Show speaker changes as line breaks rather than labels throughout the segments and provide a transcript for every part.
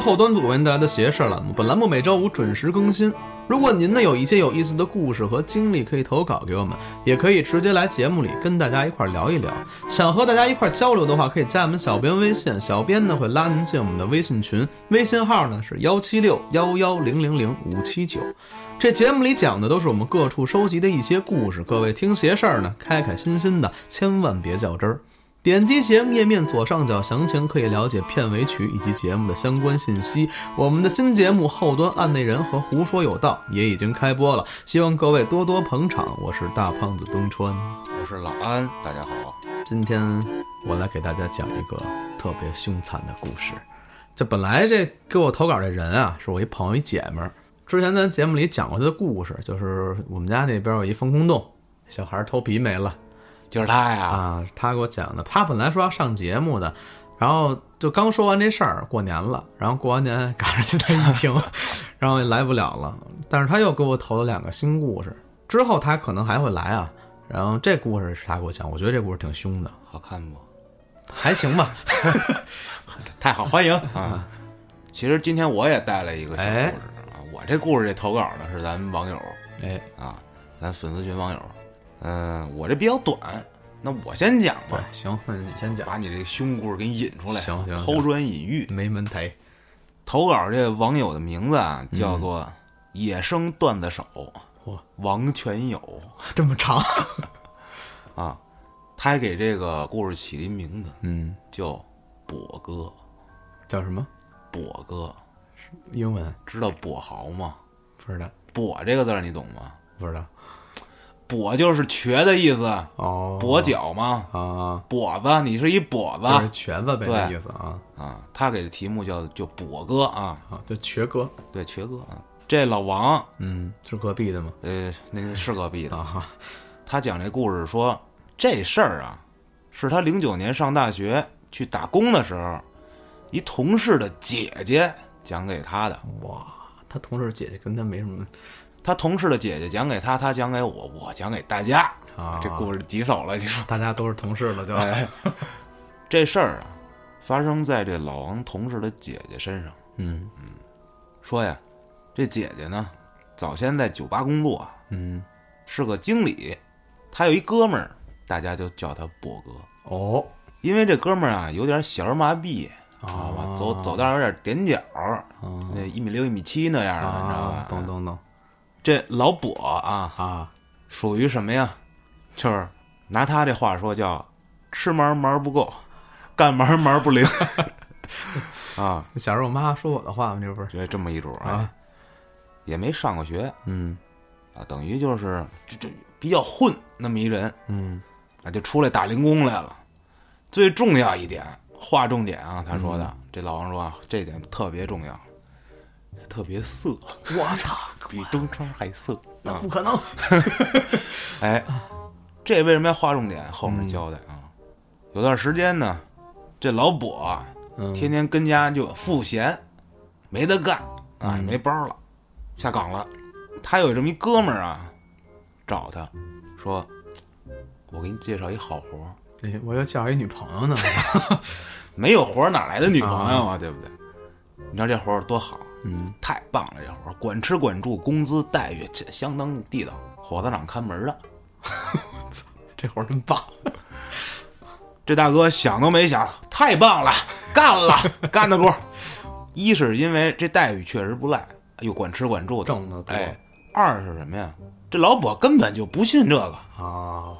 后端组为您带来的邪事栏目，本栏目每周五准时更新。如果您呢有一些有意思的故事和经历，可以投稿给我们，也可以直接来节目里跟大家一块聊一聊。想和大家一块交流的话，可以加我们小编微信，小编呢会拉您进我们的微信群，微信号呢是幺七六幺幺零零零五七九。这节目里讲的都是我们各处收集的一些故事，各位听邪事儿呢，开开心心的，千万别较真儿。点击节目页面左上角详情，可以了解片尾曲以及节目的相关信息。我们的新节目《后端案内人》和《胡说有道》也已经开播了，希望各位多多捧场。我是大胖子东川，
我是老安，大家好。
今天我来给大家讲一个特别凶残的故事。这本来这给我投稿这人啊，是我一朋友一姐们儿。之前咱节目里讲过他的故事，就是我们家那边有一防空洞，小孩头皮没了。
就是他呀
啊，他给我讲的。他本来说要上节目的，然后就刚说完这事儿，过年了，然后过完年赶上现在疫情，然后也来不了了。但是他又给我投了两个新故事，之后他可能还会来啊。然后这故事是他给我讲，我觉得这故事挺凶的，
好看不？
还行吧，
太好，欢迎 啊！其实今天我也带了一个小故事啊，我这故事这投稿呢是咱网友，
哎
啊，咱粉丝群网友。嗯，我这比较短，那我先讲吧。
行，那你先讲，
把你这胸故事给你引出来。
行行，
抛砖引玉，
没门抬。
投稿这网友的名字啊，叫做“野生段子手”，
嚯，
王全友，
这么长
啊！他还给这个故事起了一名字，
嗯，
叫“跛哥”，
叫什么？
跛哥，
英文？
知道跛豪吗？
不知道。
跛这个字你懂吗？
不知道。
跛就是瘸的意思
哦，
跛脚嘛？
啊，
跛子，你是一跛子，
就是瘸子呗，这意思啊
啊。他给的题目叫就跛哥啊
啊，叫瘸哥，
对，瘸哥啊。这老王，
嗯，是隔壁的吗？
呃，那是隔壁的
啊。
他讲这故事说，这事儿啊，是他零九年上大学去打工的时候，一同事的姐姐讲给他的。
哇，他同事姐姐跟他没什么。
他同事的姐姐讲给他，他讲给我，我讲给大家
啊。
这故事棘手了，你说
大家都是同事了，就
这事儿啊，发生在这老王同事的姐姐身上。
嗯
嗯，说呀，这姐姐呢，早先在酒吧工作，
嗯，
是个经理。他有一哥们儿，大家就叫他博哥。
哦，
因为这哥们儿啊，有点小儿麻痹，知道吧？走走道有点踮脚，那一米六、一米七那样的，你知道吧？
懂懂懂。
这老跛啊
啊，
属于什么呀？就是拿他这话说，叫吃毛毛不够，干毛毛不灵 啊。
小时候我妈说我的话嘛，这不是
就这么一主啊，也没上过学，
嗯
啊，等于就是这这比较混那么一人，
嗯
啊，就出来打零工来了。最重要一点，划重点啊，他说的，这老王说啊，这点特别重要。特别色，
我操，
比东川还色，
那不可能。
哎，这为什么要划重点？后面交代啊。有段时间呢，这老跛天天跟家就赋闲，没得干啊，也没包了，下岗了。他有这么一哥们儿啊，找他说：“我给你介绍一好活儿。”
哎，我要介绍一女朋友呢。
没有活儿哪来的女朋友啊？对不对？你知道这活儿多好？
嗯，
太棒了，这活儿管吃管住，工资待遇这相当地道。火葬场看门的，
我操，这活儿真棒！
这大哥想都没想，太棒了，干了，干的过。一是因为这待遇确实不赖，又管吃管住，
挣的多。
哎，二是什么呀？这老跛根本就不信这个
啊，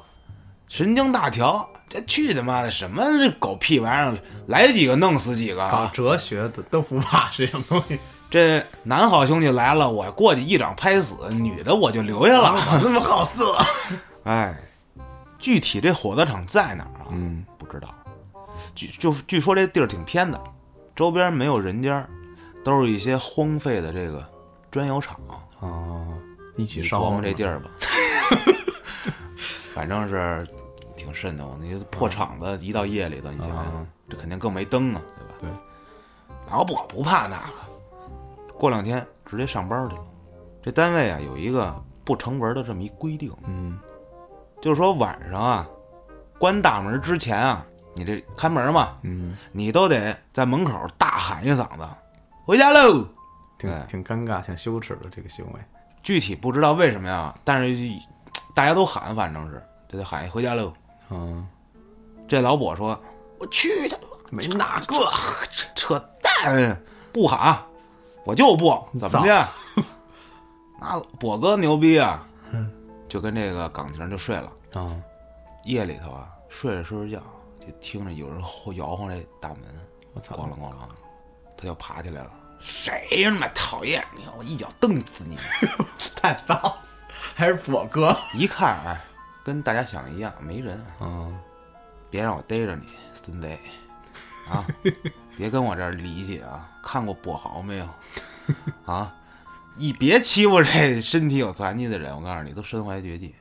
神经大条。这去他妈的什么这狗屁玩意儿，来几个弄死几个。
搞哲学的都不怕这种东西。
这男好兄弟来了，我过去一掌拍死；女的我就留下了。
那么好色？
哎，具体这火葬场在哪儿啊？
嗯，
不知道。据就据说这地儿挺偏的，周边没有人家，都是一些荒废的这个砖窑厂。
啊，一起
琢磨这地儿吧。反正是挺瘆得慌。你破厂子，一到夜里头，你想想，这肯定更没灯啊，对吧？
对。
老不不怕那个。过两天直接上班去了。这单位啊有一个不成文的这么一规定，
嗯，
就是说晚上啊，关大门之前啊，你这看门嘛，
嗯，
你都得在门口大喊一嗓子，回家喽。
挺
哎。
挺尴尬、挺羞耻的这个行为。
具体不知道为什么呀，但是大家都喊，反正是这得喊一回家喽。
嗯，
这老跛说：“我去他
没哪个，
扯扯淡，不喊，我就不怎么的。那跛哥牛逼啊，就跟这个岗亭就睡了。
啊，
夜里头啊，睡着睡着觉，就听着有人摇晃这大门，
我操
咣啷咣啷，他就爬起来了。谁呀？他妈讨厌！你看我一脚蹬死你！
太脏，还是跛哥。
一看，哎，跟大家想的一样，没人。
嗯，
别让我逮着你，孙子！啊，别跟我这儿理解啊！看过跛豪没有？啊，你别欺负这身体有残疾的人，我告诉你，都身怀绝技。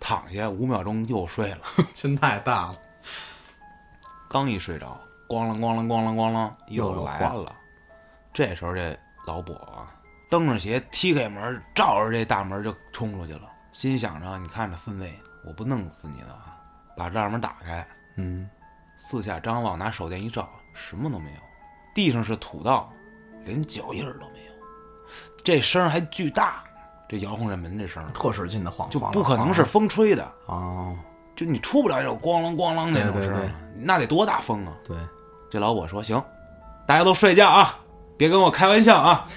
躺下五秒钟又睡了，
心太大了。
刚一睡着，咣啷咣啷咣啷咣啷
又
又来
晃
了。这时候这老跛啊，蹬着鞋踢开门，照着这大门就冲出去了，心想着：你看这氛围，我不弄死你了啊！把大门打开，
嗯，
四下张望，拿手电一照，什么都没有，地上是土道，连脚印儿都没有。这声儿还巨大，这摇晃这门这声儿
特使劲的晃，
就不可能是风吹的，
哦，
就你出不了这种咣啷咣啷那种声那得多大风啊！
对，
这老跛说：“行，大家都睡觉啊，别跟我开玩笑啊，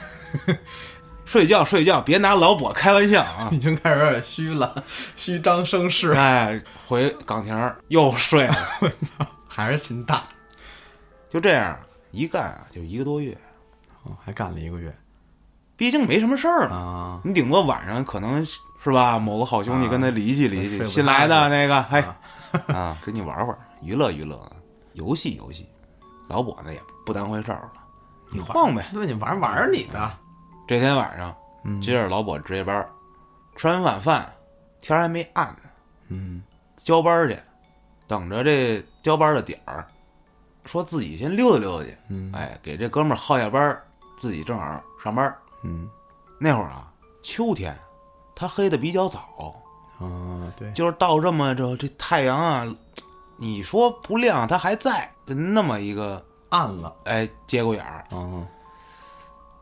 睡觉睡觉，别拿老跛开玩笑啊。
已经开始有点虚了，虚张声”势，
哎，回岗亭儿又睡了，我操
还是心大。
就这样一干啊，就一个多月，
哦，还干了一个月
毕竟没什么事儿嘛。
啊，
你顶多晚上可能是吧，某个好兄弟
啊
跟他离去离去，
睡不
新来的那个，嘿
啊
啊，跟你玩会儿，娱乐娱乐，游戏游戏。老跛呢也不当回事儿了，你晃呗。
对你玩玩你的，
这天晚上，
嗯
接着老跛值夜班儿，吃完晚饭，天儿还没暗呢，
嗯
交班儿去，等着这交班儿的点儿，说自己先溜达溜达去，
嗯，
哎，给这哥们儿耗下班儿，自己正好上班儿。
嗯
那会儿啊，秋天，它黑的比较早，
啊，对，
就是到这么着，这太阳啊，你说不亮，它还在，就那么一个
暗了，
哎节骨眼儿，
嗯，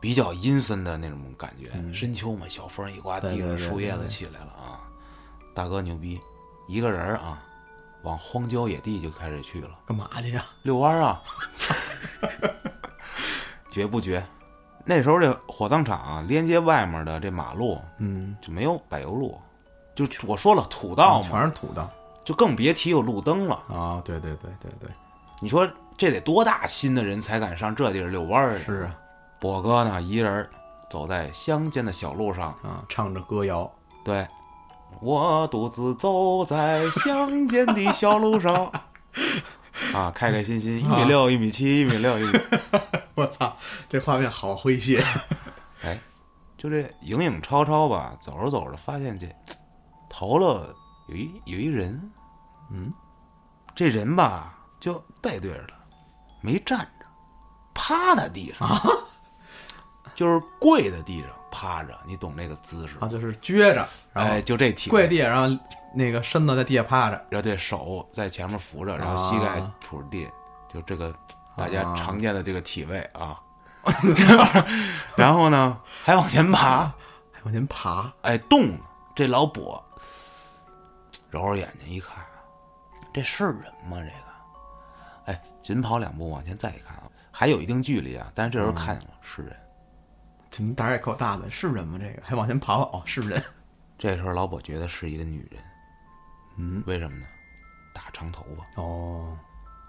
比较阴森的那种感觉。
嗯
深秋嘛，小风一刮，地上树叶子起来了啊。大哥牛逼，一个人儿啊，往荒郊野地就开始去了，
干嘛去呀？
遛弯儿啊，绝不绝？那时候这火葬场啊，连接外面的这马路
嗯，
就没有柏油路，就我说了土道嘛，
全是土道
就更别提有路灯了。
啊，对对对对对，
你说这得多大心的人才敢上这地儿遛弯儿啊？
是啊，
博哥呢，一人儿走在乡间的小路上，
啊，唱着歌谣，
对，我独自走在乡间的小路上，啊，开开心心，一米六，一米七，一米六，一米，
我操，这画面好诙谐，
哎，就这影影绰绰吧，走着走着发现这头了有一有一人，
嗯，
这人吧就背对着他，没站着，趴在地上，就是跪在地上趴着，你懂这个姿势？
啊，就是撅着，然后
哎，就这体
跪地下，然后那个身子在地下趴着，
然后对手在前面扶着，然后膝盖
啊
杵着地，就这个大家
啊
常见的这个体位啊。然后呢，还往前爬，
还往前爬，
哎，动了。这老跛揉揉眼睛一看，这是人吗？这个，哎，紧跑两步往前再一看啊，还有一定距离啊，但是这时候看见了、是人。
怎么胆儿也够大的？是人吗？这个还往前跑跑，哦，是人，
这时候老伯觉得是一个女人，
嗯，
为什么呢？大长头发，
哦，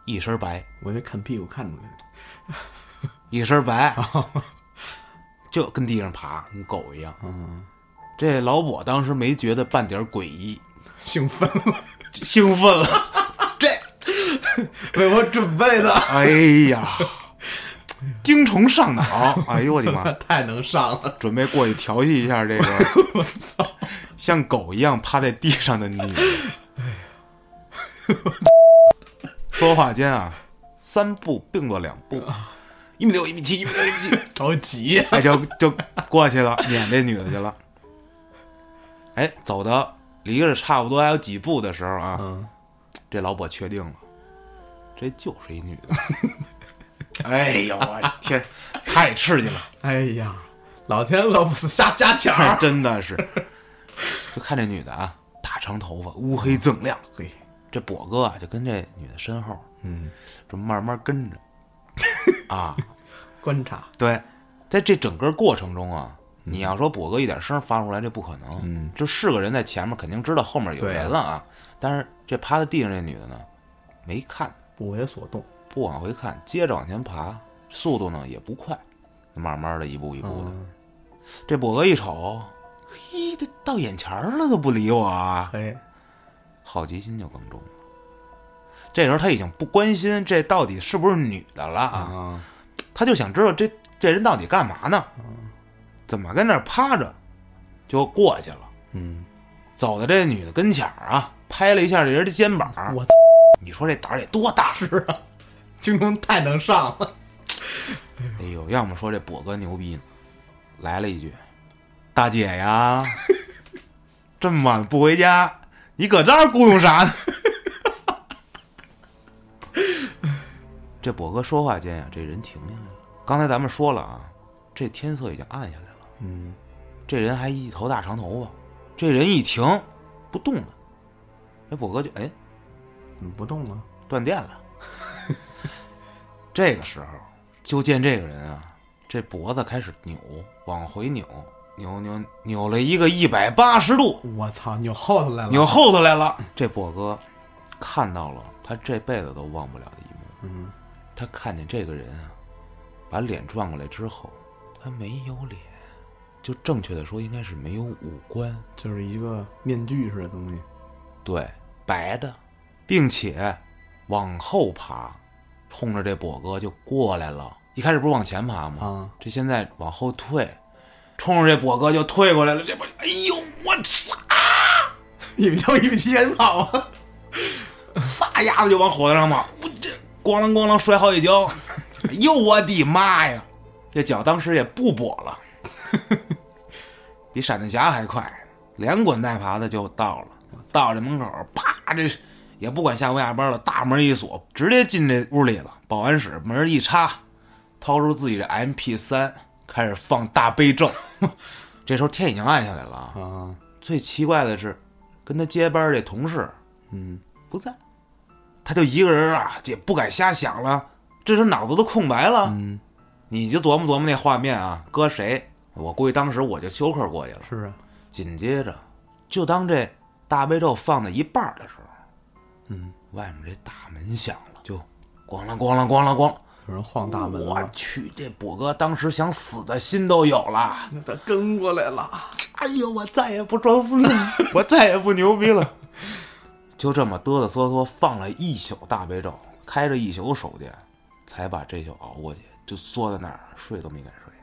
一身白，
我以为看屁股看出来的，
一身白，就跟地上爬，跟狗一样。
嗯，
这老伯当时没觉得半点诡异，
兴奋了，
兴奋了。
这为我准备的，
哎呀，精虫上脑！哎呦我的妈！
太能上了，
准备过去调戏一下这个，
我操，
像狗一样趴在地上的女人。说话间啊，三步并作两步，一米六，一米七，一米六，一米七，
着急呀，
哎，就就过去了，撵这女的去了。哎，走到离着差不多还有几步的时候啊，
嗯，
这老伯确定了，这就是一女的。哎呦我天，太刺激了！
哎呀，老天饿不死瞎家巧儿，
真的是。就看这女的啊，大长头发，乌黑锃亮。
嘿，
这跛哥啊，就跟这女的身后，
嗯，
这慢慢跟着。啊，
观察，
对，在这整个过程中啊，你要说跛哥一点声发出来，这不可能。
嗯，
就是个人在前面，肯定知道后面有人了啊。但是这趴在地上这女的呢，没看，
不为所动，
不往回看，接着往前爬，速度呢也不快，慢慢的一步一步的。
嗯，
这跛哥一瞅，嘿，这到眼前了都不理我啊，
嘿，
好奇心就更重了。这时候他已经不关心这到底是不是女的了啊，
啊，
他就想知道这这人到底干嘛呢？怎么跟那儿趴着，就过去了。
嗯，
走到这女的跟前儿啊，拍了一下这人的肩膀。
我
你说这胆儿得多大？
是啊，京东太能上了，
哎呦，要么说这跛哥牛逼呢，来了一句：“大姐呀，这么晚不回家，你搁这儿雇佣啥呢？” 这跛哥说话间呀，这人停下来了。刚才咱们说了啊，这天色已经暗下来了，
嗯，
这人还一头大长头发，这人一停不动了，这跛哥就哎
怎么不动了？
断电了。这个时候，就见这个人啊，这脖子开始扭，往回扭，扭扭扭了一个一百八十度，
我操，扭后头来了，
扭后头来了。这跛哥看到了他这辈子都忘不了的一幕，
嗯，
他看见这个人啊，把脸转过来之后，他没有脸，就正确的说应该是没有五官，
就是一个面具似的东西，
对，白的，并且往后爬，冲着这跛哥就过来了。一开始不是往前爬吗？
啊，
这现在往后退，冲着这跛哥就退过来了。这不，哎呦，我操！
一比六一米七跑啊！
撒丫子就往火灾上跑，我这咣啷咣啷摔好几跤。哎呦，我的妈呀！这脚当时也不跛了，比闪电侠还快，连滚带爬的就到了。到这门口，啪，这也不管下不下班了，大门一锁，直接进这屋里了。保安室门一插，掏出自己的 MP 三，开始放大悲咒。这时候天已经暗下来了啊。
啊，
最奇怪的是，跟他接班这同事
嗯，
不在，他就一个人啊，也不敢瞎想了，这时候脑子都空白了。
嗯，
你就琢磨琢磨那画面啊，搁谁？我估计当时我就休克过去了。
是啊，
紧接着，就当这大悲咒放到一半的时候，
嗯，
外面这大门响了，就咣啷咣啷咣啷咣。
有人晃大门
我，去，这跛哥当时想死的心都有了。
他跟过来了，
哎呦，我再也不装孙子，我再也不牛逼了。就这么哆哆嗦嗦放了一宿大悲咒，开着一宿手电，才把这宿熬过去，就缩在那儿睡都没敢睡。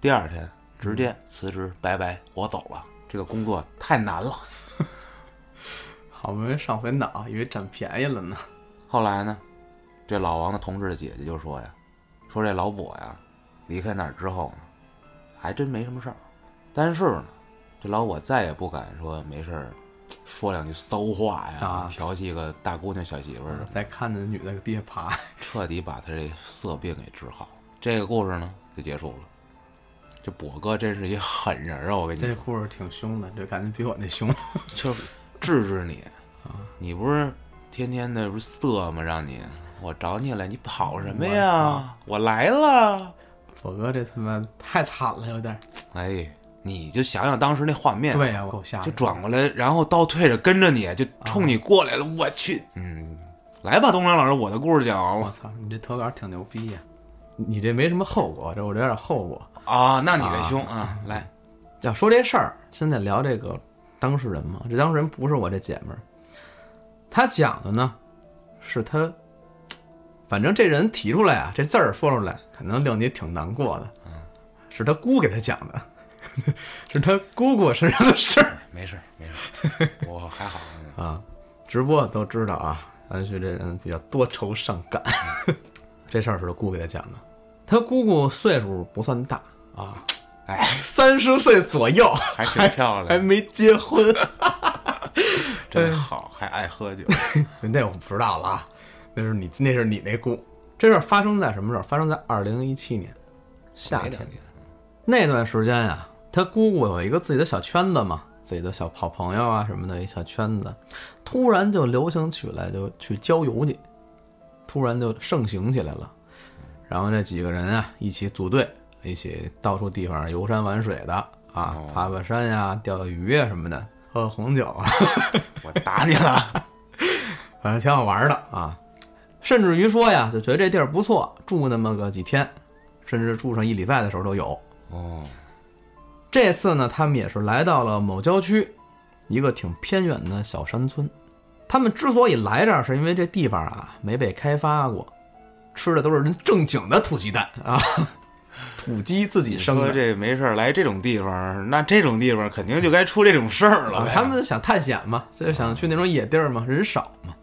第二天直接辞职，拜拜，我走了。这个工作太难了。
好不容易上回脑，以为占便宜了呢。
后来呢，这老王的同志的姐姐就说呀，说这老跛呀，离开那儿之后呢，还真没什么事儿。但是呢，这老跛再也不敢说没事儿说两句骚话呀，
啊
调戏个大姑娘小媳妇儿
再看着女的搁地下爬，
彻底把他这色病给治好。这个故事呢就结束了。这跛哥真是一狠人啊！我跟你说，
这故事挺凶的，这感觉比我那凶。
就治治你你不是天天的不是色吗？让你我找你来，你跑什么呀？我来了。
跛哥这他妈太惨了，有点。
哎，你就想想当时那画面，
对呀，我够吓人。
就转过来，然后倒退着跟着你，就冲你过来了。我去，嗯，来吧，东阳老师，我的故事讲完了
我操，你这投稿挺牛逼呀！你这没什么后果，这我这有点后果。
啊。那你这凶啊，来，
要说这事儿，现在聊这个当事人嘛，这当事人不是我这姐们儿，她讲的呢，是他，反正这人提出来啊，这字儿说出来，可能令你挺难过的，是他姑给他讲的，是他姑姑身上的事儿
没事没事，我还好。
啊。直播都知道啊，安旭这人比较多愁善感，这事儿是他姑给他讲的。他姑姑岁数不算大啊，
哎，
三十岁左右，
还挺漂亮
还没结婚。
真好，还爱喝酒。
那我不知道了啊，那是你那是你那姑，这事儿发生在什么时候？发生在二零一七年夏天。那段时间呀，他姑姑有一个自己的小圈子嘛，自己的小好朋友啊什么的一小圈子，突然就流行起来，就去郊游去，突然就盛行起来了。然后这几个人啊，一起组队，一起到处地方游山玩水的啊，爬爬山呀，钓钓鱼啊什么的，喝红酒。
我打你了，
反正挺好玩的啊。甚至于说呀，就觉得这地儿不错，住那么个几天，甚至住上一礼拜的时候都有。
哦，
这次呢，他们也是来到了某郊区，一个挺偏远的小山村。他们之所以来这儿，是因为这地方啊没被开发过。吃的都是人正经的土鸡蛋啊，土鸡自己生的。
这没事来这种地方，那这种地方肯定就该出这种事儿了。
他们想探险嘛，就是想去那种野地儿嘛，人少嘛。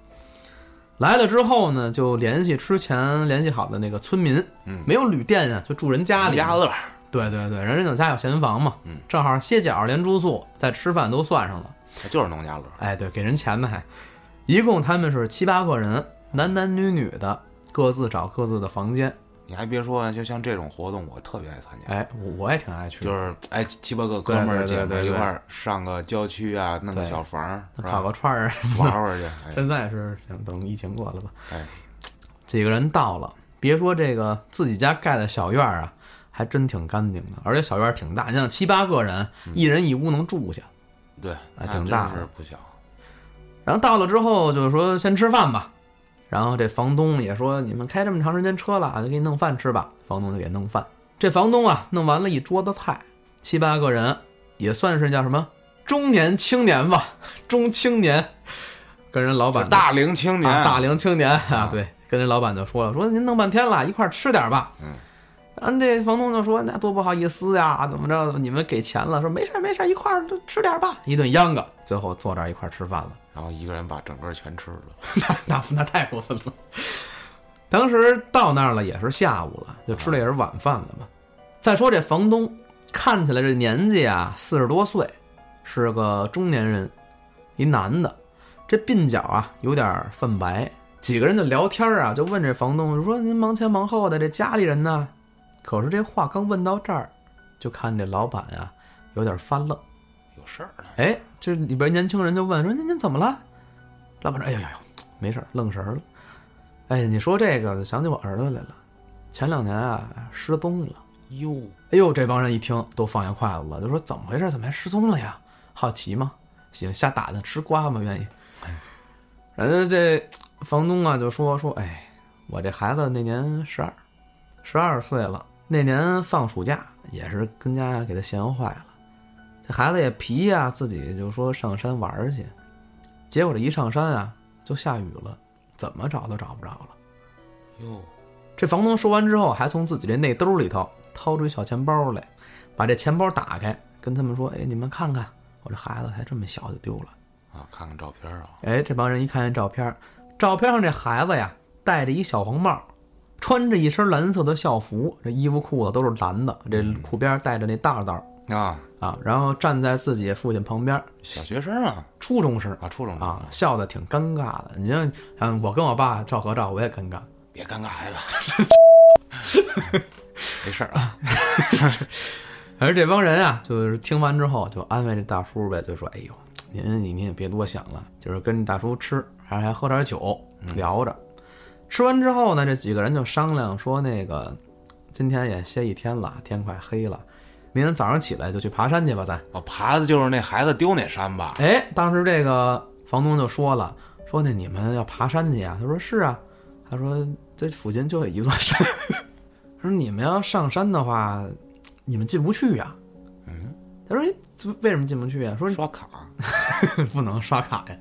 来了之后呢，就联系之前联系好的那个村民，
嗯，
没有旅店啊，就住人家里。
家乐，
对对对，人家家有闲房嘛，
嗯，
正好歇脚连住宿再吃饭都算上了。
就是农家乐，
哎，对，给人钱呢还。一共他们是七八个人，男男女女的。各自找各自的房间，
你还别说，就像这种活动，我特别爱参加。
哎，我我也挺爱去，
就是哎七八个哥们儿姐妹一块儿上个郊区啊，弄个小房，
烤个串儿
玩玩去。
现在是想等疫情过了吧？
哎，
几个人到了，别说这个自己家盖的小院儿啊，还真挺干净的，而且小院儿挺大，你像七八个人，一人一屋能住下，
对，
还挺大，
不小。
然后到了之后，就是说先吃饭吧。然后这房东也说：“你们开这么长时间车了，就给你弄饭吃吧。”房东就给弄饭。这房东啊，弄完了一桌子菜，七八个人，也算是叫什么中年青年吧，中青年，跟人老板
大龄青年，
大龄青年啊，对，跟人老板就说了：“说您弄半天了，一块吃点吧。”
嗯，
然后这房东就说：“那多不好意思呀，怎么着？你们给钱了，说没事没事，一块儿吃点吧。”一顿秧歌，最后坐这儿一块吃饭了。
然后一个人把整个全吃了，
那那那太过分了。当时到那儿了也是下午了，就吃的也是晚饭了嘛。再说这房东看起来这年纪啊四十多岁，是个中年人，一男的，这鬓角啊有点泛白。几个人就聊天啊，就问这房东说：“您忙前忙后的，这家里人呢？”可是这话刚问到这儿，就看这老板呀有点发愣，
有事儿呢。
哎。这里边年轻人就问说：“您您怎么了？”老板说：“哎呦呦呦，没事愣神了。”哎，你说这个想起我儿子来了，前两年啊失踪了。
哟，
哎呦，这帮人一听都放下筷子了，就说：“怎么回事？怎么还失踪了呀？好奇吗？行瞎打听吃瓜吗？愿意？” 人家这房东啊就说：“说哎，我这孩子那年十二，十二岁了。那年放暑假也是跟家给他闲坏了。”这孩子也皮呀，自己就说上山玩去，结果这一上山啊，就下雨了，怎么找都找不着了。
哟，
这房东说完之后，还从自己这内兜里头掏出一小钱包来，把这钱包打开，跟他们说：“哎，你们看看，我这孩子才这么小就丢了
啊！看看照片啊！”
哎，这帮人一看见照片，照片上这孩子呀，戴着一小黄帽，穿着一身蓝色的校服，这衣服裤子都是蓝的，这裤边带着那道道
啊。
啊，然后站在自己父亲旁边，
小学生啊，
初中生
啊，初中生
啊，笑的挺尴尬的。你像，嗯，我跟我爸照合照，我也尴尬。
别尴尬，孩子，没事儿啊。
而这帮人啊，就是听完之后就安慰这大叔呗，就说：“哎呦，您您也别多想了，就是跟大叔吃，还还喝点酒，聊着。吃完之后呢，这几个人就商量说，那个今天也歇一天了，天快黑了。”明天早上起来就去爬山去吧，咱
哦，爬的就是那孩子丢那山吧？
哎，当时这个房东就说了，说那你们要爬山去呀？他说是啊，他说这附近就有一座山，他说你们要上山的话，你们进不去呀。
嗯，
他说为什么进不去呀？说
刷卡
不能刷卡呀。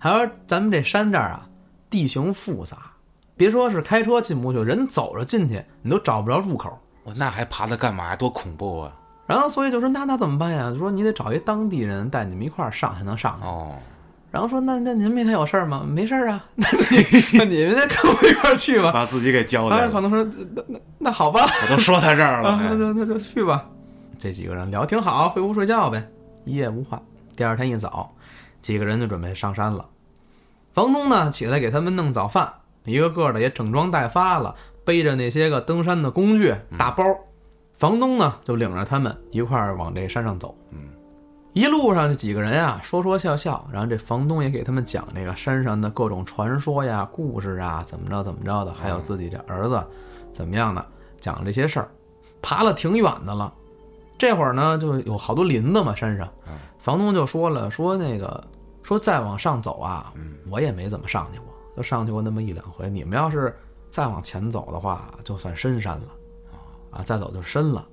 他说咱们这山这儿啊，地形复杂，别说是开车进不去，人走着进去你都找不着入口。
我那还爬它干嘛呀？多恐怖啊！
然后，所以就说那那怎么办呀？就说你得找一当地人带你们一块儿上才能上去。
哦。
然后说那那您明天有事儿吗？没事儿啊。那 那你们再跟我一块儿去吧。
把自己给交代了。
可能说那那那好吧。
我都说到这儿了，
那那那就去吧。这几个人聊挺好，回屋睡觉呗，一夜无话。第二天一早，几个人就准备上山了。房东呢起来给他们弄早饭，一个个的也整装待发了，背着那些个登山的工具大包。房东呢，就领着他们一块儿往这山上走。
嗯，
一路上这几个人啊，说说笑笑，然后这房东也给他们讲这个山上的各种传说呀、故事啊，怎么着怎么着的，还有自己这儿子怎么样的，讲这些事儿。爬了挺远的了，这会儿呢，就有好多林子嘛，山上。房东就说了，说那个，说再往上走啊，我也没怎么上去过，就上去过那么一两回。你们要是再往前走的话，就算深山了。啊，再走就深了。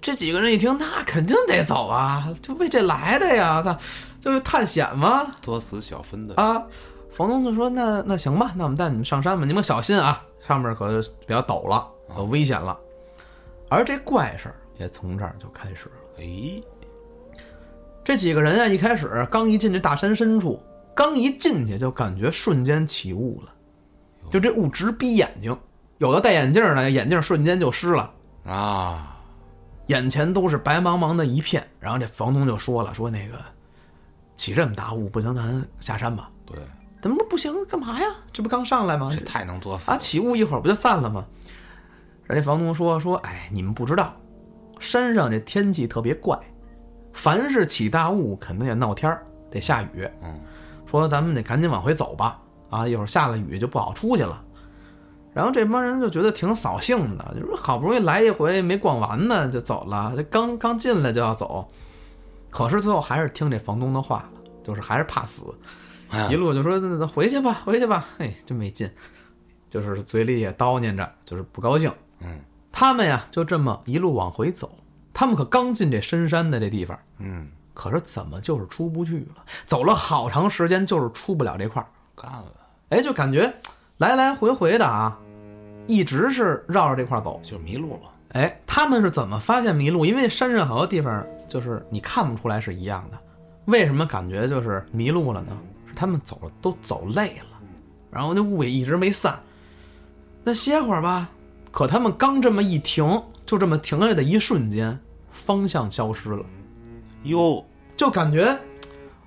这几个人一听，那肯定得走啊，就为这来的呀！操，就是探险嘛。
作死小分队
啊！房东就说：“那那行吧，那我们带你们上山吧，你们小心啊，上面可比较陡了，有危险了。”而这怪事儿也从这儿就开始了。
哎，
这几个人啊，一开始刚一进这大山深处，刚一进去就感觉瞬间起雾了，就这雾直逼眼睛，有的戴眼镜呢，眼镜瞬间就湿了。
啊！
眼前都是白茫茫的一片，然后这房东就说了：“说那个起这么大雾，不行，咱下山吧。”
对，
怎么不行？干嘛呀？这不刚上来吗？
这太能作死
啊！起雾一会儿不就散了吗？人家房东说：“说哎，你们不知道，山上这天气特别怪，凡是起大雾，肯定也闹天儿，得下雨。
嗯，
说咱们得赶紧往回走吧。啊，一会儿下了雨就不好出去了。”然后这帮人就觉得挺扫兴的，就说好不容易来一回没逛完呢，就走了。这刚刚进来就要走，可是最后还是听这房东的话了，就是还是怕死，一路就说回去吧，回去吧。嘿，真没劲，就是嘴里也叨念着，就是不高兴。
嗯，
他们呀就这么一路往回走，他们可刚进这深山的这地方，
嗯，
可是怎么就是出不去了？走了好长时间，就是出不了这块儿。
干了，
哎，就感觉。来来回回的啊，一直是绕着这块走，
就迷路了。
哎，他们是怎么发现迷路？因为山上好多地方就是你看不出来是一样的。为什么感觉就是迷路了呢？是他们走了都走累了，然后那雾也一直没散。那歇会儿吧。可他们刚这么一停，就这么停下来的一瞬间，方向消失了。
哟，
就感觉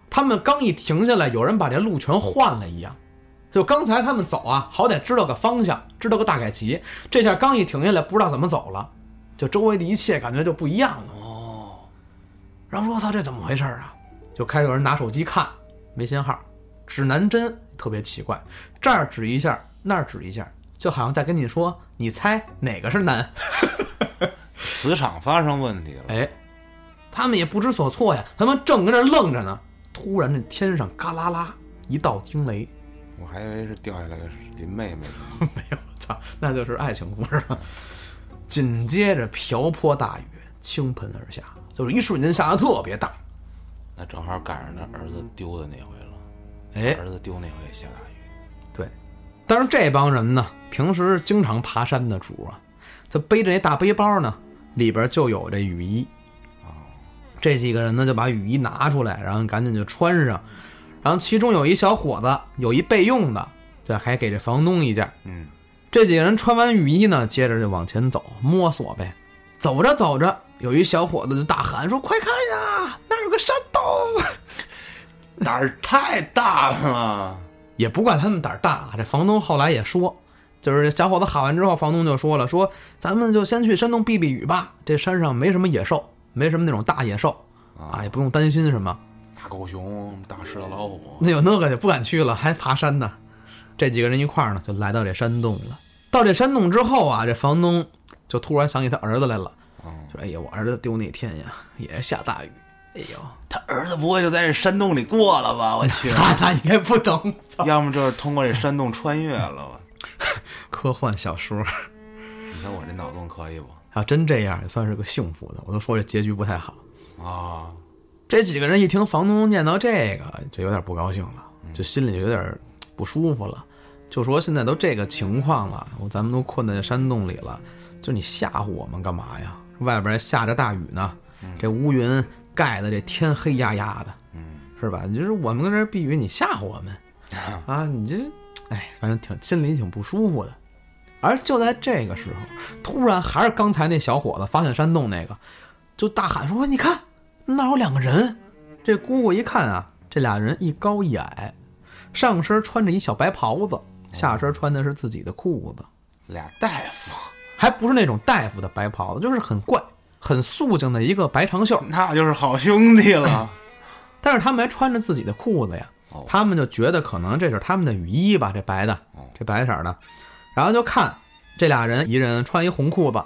他们刚一停下来，有人把这路全换了一样。就刚才他们走啊，好歹知道个方向，知道个大概齐。这下刚一停下来，不知道怎么走了，就周围的一切感觉就不一样了。
哦，
然后说：“我操，这怎么回事啊？”就开始有人拿手机看，没信号。指南针特别奇怪，这儿指一下，那儿指一下，就好像在跟你说：“你猜哪个是南？”
磁场发生问题了。
哎，他们也不知所措呀，他们正搁那愣着呢，突然这天上嘎啦啦一道惊雷。
我还以为是掉下来个林妹妹，
没有，操，那就是爱情故事了。紧接着瓢泼大雨倾盆而下，就是一瞬间下的特别大。
那正好赶上他儿子丢的那回了。
哎，
儿子丢那回下大雨。
对，但是这帮人呢，平时经常爬山的主啊，他背着那大背包呢，里边就有这雨衣。
哦，
这几个人呢，就把雨衣拿出来，然后赶紧就穿上。然后其中有一小伙子有一备用的，这还给这房东一件。
嗯，
这几个人穿完雨衣呢，接着就往前走，摸索呗。走着走着，有一小伙子就大喊说：“快看呀，那有个山洞！”
胆儿太大了，
也不怪他们胆儿大。这房东后来也说，就是小伙子喊完之后，房东就说了：“说咱们就先去山洞避避雨吧。这山上没什么野兽，没什么那种大野兽啊，也不用担心什么。”
大狗熊、大狮子、老虎，
那有那个就不敢去了，还爬山呢。这几个人一块儿呢，就来到这山洞了。到这山洞之后啊，这房东就突然想起他儿子来了，说：“哎呀，我儿子丢那天呀，也下大雨。哎呦，
他儿子不会就在这山洞里过了吧？我去，
那他应该不懂，
要么就是通过这山洞穿越了吧？
科幻小说。
你看我这脑洞可以不？
要真这样，也算是个幸福的。我都说这结局不太好
啊。”
这几个人一听房东念叨这个，就有点不高兴了，就心里有点不舒服了，就说现在都这个情况了，咱们都困在山洞里了，就你吓唬我们干嘛呀？外边下着大雨呢，这乌云盖的这天黑压压的，是吧？就是我们在这避雨，你吓唬我们 啊？你这，哎，反正挺心里挺不舒服的。而就在这个时候，突然还是刚才那小伙子发现山洞那个，就大喊说：“你看！”那有两个人，这姑姑一看啊，这俩人一高一矮，上身穿着一小白袍子，下身穿的是自己的裤子。
俩大夫，
还不是那种大夫的白袍子，就是很怪、很素净的一个白长袖。
那就是好兄弟了。
但是他们还穿着自己的裤子呀，他们就觉得可能这是他们的雨衣吧，这白的，这白色的。然后就看这俩人，一人穿一红裤子，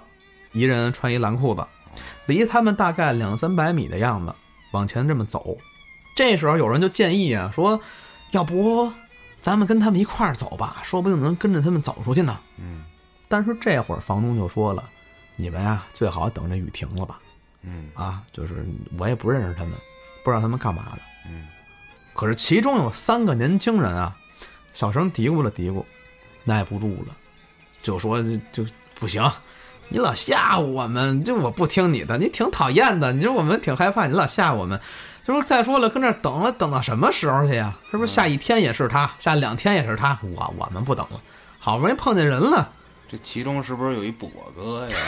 一人穿一蓝裤子，离他们大概两三百米的样子，往前这么走。这时候有人就建议啊，说要不咱们跟他们一块儿走吧，说不定能跟着他们走出去呢。
嗯。
但是这会儿房东就说了，你们呀最好等着雨停了吧。
嗯。
啊，就是我也不认识他们。不知道他们干嘛的，
嗯，
可是其中有三个年轻人啊，小声嘀咕了嘀咕，耐不住了，就说就不行，你老吓唬我们，就我不听你的，你挺讨厌的，你说我们挺害怕，你老吓我们，就说再说了，跟这等了等到什么时候去呀？是不是下一天也是他，下两天也是他？我我们不等了，好不容易碰见人了，
这其中是不是有一跛哥呀？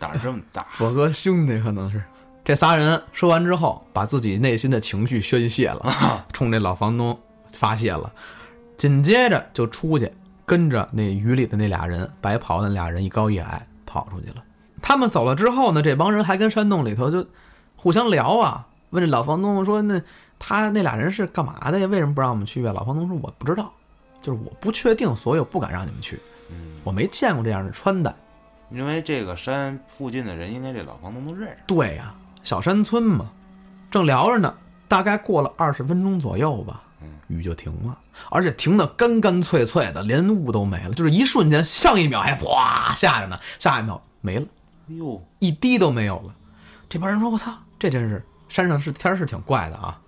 胆儿这么大，
跛哥兄弟可能是。这仨人说完之后，把自己内心的情绪宣泄了，冲这老房东发泄了，紧接着就出去跟着那雨里的那俩人，白袍那俩人一高一矮跑出去了。他们走了之后呢，这帮人还跟山洞里头就互相聊啊，问这老房东说：“那他那俩人是干嘛的呀？为什么不让我们去啊？”老房东说：“我不知道，就是我不确定，所以我不敢让你们去。我没见过这样的穿戴，
因为这个山附近的人应该这老房东都认识。”
对呀。小山村嘛，正聊着呢，大概过了二十分钟左右吧，雨就停了，而且停的干干脆脆的，连雾都没了，就是一瞬间，上一秒还哗下着呢，下一秒没了，
哟，
一滴都没有了。这帮人说：“我操，这真是山上是天是挺怪的啊。”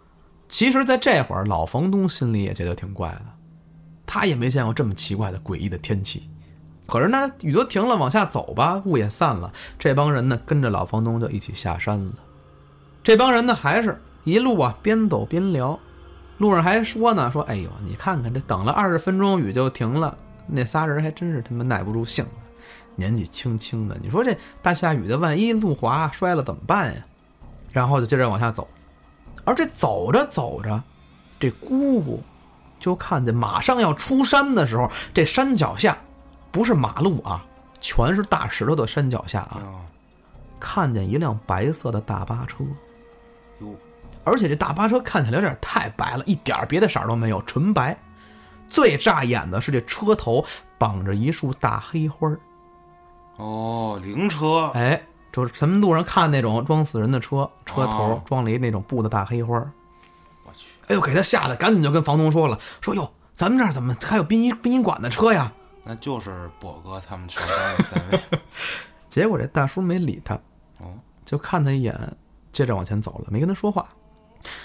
其实，在这会儿，老房东心里也觉得挺怪的，他也没见过这么奇怪的诡异的天气。可是呢，雨都停了，往下走吧，雾也散了，这帮人呢，跟着老房东就一起下山了。这帮人呢，还是一路啊，边走边聊，路上还说呢，说：“哎呦，你看看这等了二十分钟，雨就停了。那仨人还真是他妈耐不住性子，年纪轻轻的，你说这大下雨的，万一路滑摔了怎么办呀？”然后就接着往下走，而这走着走着，这姑姑就看见马上要出山的时候，这山脚下不是马路啊，全是大石头的山脚下啊，看见一辆白色的大巴车。
哟，
而且这大巴车看起来有点太白了，一点别的色儿都没有，纯白。最扎眼的是这车头绑着一束大黑花儿。
哦，灵车。
哎，就是咱们路上看那种装死人的车，车头装了一那种布的大黑花儿。
我去！
哎呦，给他吓得赶紧就跟房东说了，说哟，咱们这儿怎么还有殡仪殡仪馆的车呀？
那就是博哥他们上班的单位。
结果这大叔没理他，
哦，
就看他一眼。接着往前走了，没跟他说话。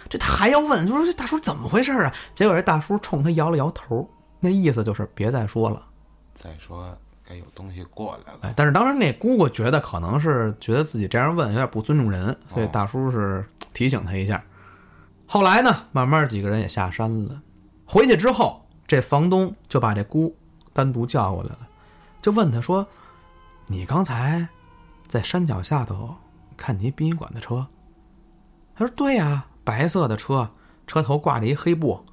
这他还要问，就说这大叔怎么回事啊？结果这大叔冲他摇了摇头，那意思就是别再说了。
再说该有东西过来了。
哎，但是当时那姑姑觉得可能是觉得自己这样问有点不尊重人，所以大叔是提醒他一下。后来呢，慢慢几个人也下山了。回去之后，这房东就把这姑单独叫过来了，就问他说：“你刚才在山脚下头看见殡仪馆的车？”他说：“对呀，白色的车，车头挂着一黑布。”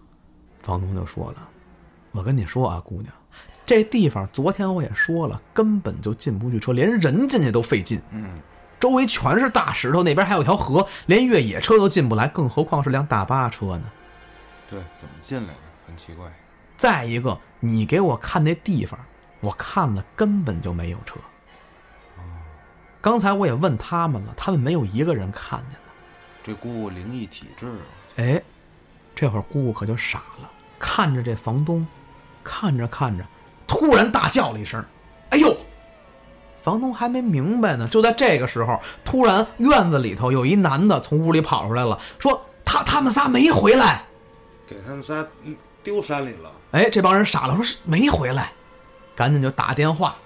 房东就说了：“我跟你说啊，姑娘，这地方昨天我也说了，根本就进不去车，连人进去都费劲。
嗯，
周围全是大石头，那边还有条河，连越野车都进不来，更何况是辆大巴车呢？
对，怎么进来的？很奇怪。
再一个，你给我看那地方，我看了根本就没有车。刚才我也问他们了，他们没有一个人看见。”
这姑姑灵异体质啊，
哎，这会儿姑姑可就傻了，看着这房东，看着看着，突然大叫了一声：“哎呦！”房东还没明白呢，就在这个时候，突然院子里头有一男的从屋里跑出来了，说：“他他们仨没回来，
给他们仨丢山里了。”
哎，这帮人傻了，说是没回来，赶紧就打电话，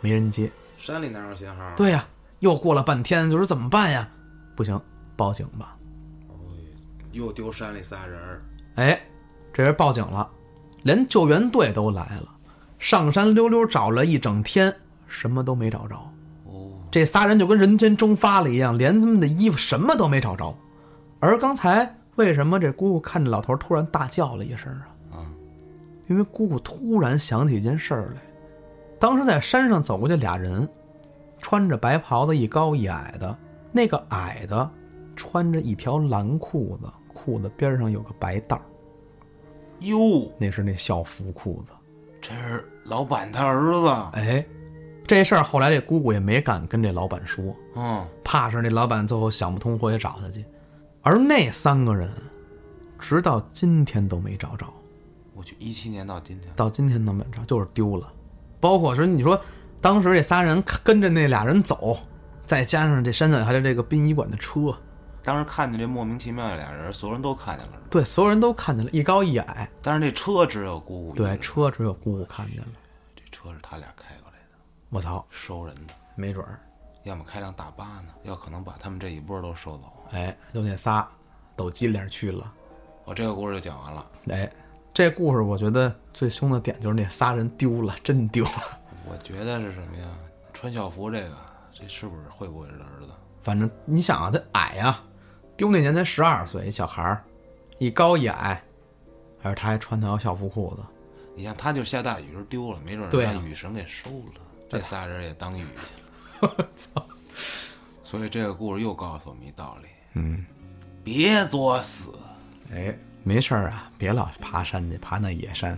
没人接。
山里哪有信号？
对呀，又过了半天，就说怎么办呀？不行。报警吧！
又丢山里仨人儿。
哎，这人报警了，连救援队都来了，上山溜溜找了一整天，什么都没找着。
哦，
这仨人就跟人间蒸发了一样，连他们的衣服什么都没找着。而刚才为什么这姑姑看着老头突然大叫了一声啊？
啊，
因为姑姑突然想起一件事儿来。当时在山上走过去俩人，穿着白袍子，一高一矮的。那个矮的穿着一条蓝裤子，裤子边上有个白带儿。
哟，
那是那校服裤子。
这是老板他儿子。
哎，这事儿后来这姑姑也没敢跟这老板说，
嗯，
怕是那老板最后想不通，回去找他去。而那三个人，直到今天都没找着。
我去，一七年到今天，
到今天都没找，就是丢了。包括说，你说当时这仨人跟着那俩人走，再加上这山脚下的这个殡仪馆的车，
当时看见这莫名其妙的俩人，所有人都看见了。
对，所有人都看见了，一高一矮。
但是这车只有姑姑。
对，车只有姑姑看见了。
这车是他俩开过来的。
我操，
收人的，
没准儿。
要么开辆大巴呢，要可能把他们这一波都收走。
哎，就那仨，都机灵去了。
我这个故事就讲完了。
哎。这故事我觉得最凶的点就是那仨人丢了，真丢了。
我觉得是什么呀？穿校服这个，这是不是会不会是他儿子？
反正你想啊，他矮呀，丢那年才十二岁，一小孩儿，一高一矮，还是他还穿条校服裤子。
你看他就下大雨时候丢了，没准让雨神给收了。这仨人也当雨去
了。我操！
所以这个故事又告诉我们一道理：
嗯，
别作死。
哎。没事儿啊，别老爬山去，爬那野山。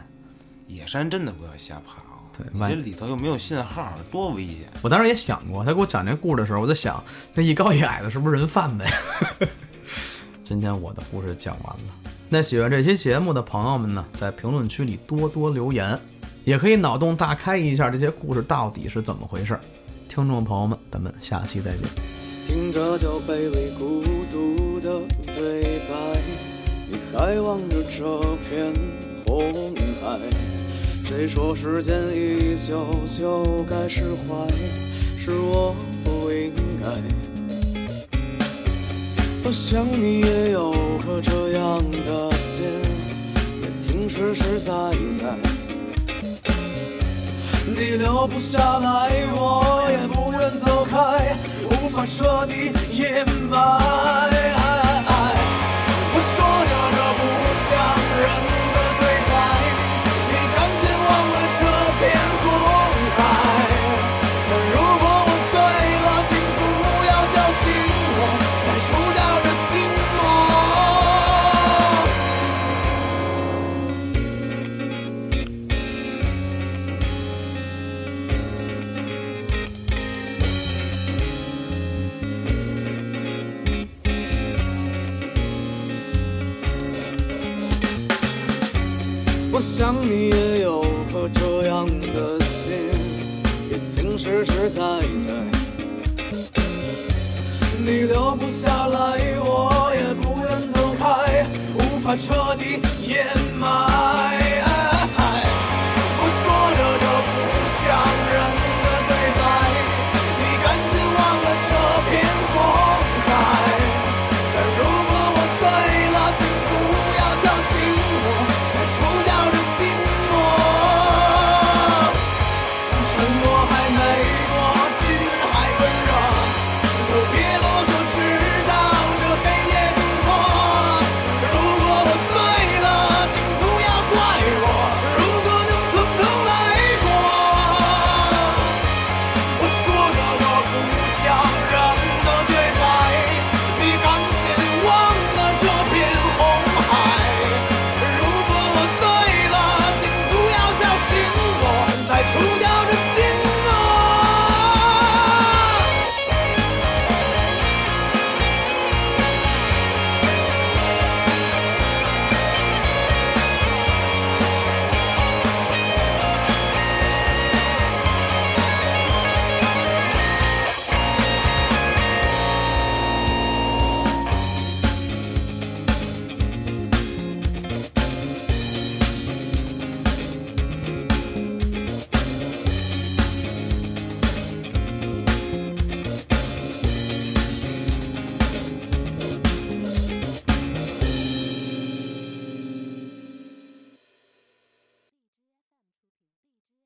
野山真的不要瞎爬啊！
对，
这里头又没有信号，多危险！
我当时也想过，他给我讲这故事的时候，我在想，那一高一矮的是不是人贩子呀？今天我的故事讲完了。那喜欢这期节目的朋友们呢，在评论区里多多留言，也可以脑洞大开一下，这些故事到底是怎么回事？听众朋友们，咱们下期再见。听着酒杯里孤独的对白。你还望着这片红海？谁说时间一久就该释怀？是我不应该。我想你也有颗这样的心，也挺实实在在。你留不下来，我也不愿走开，无法彻底掩埋。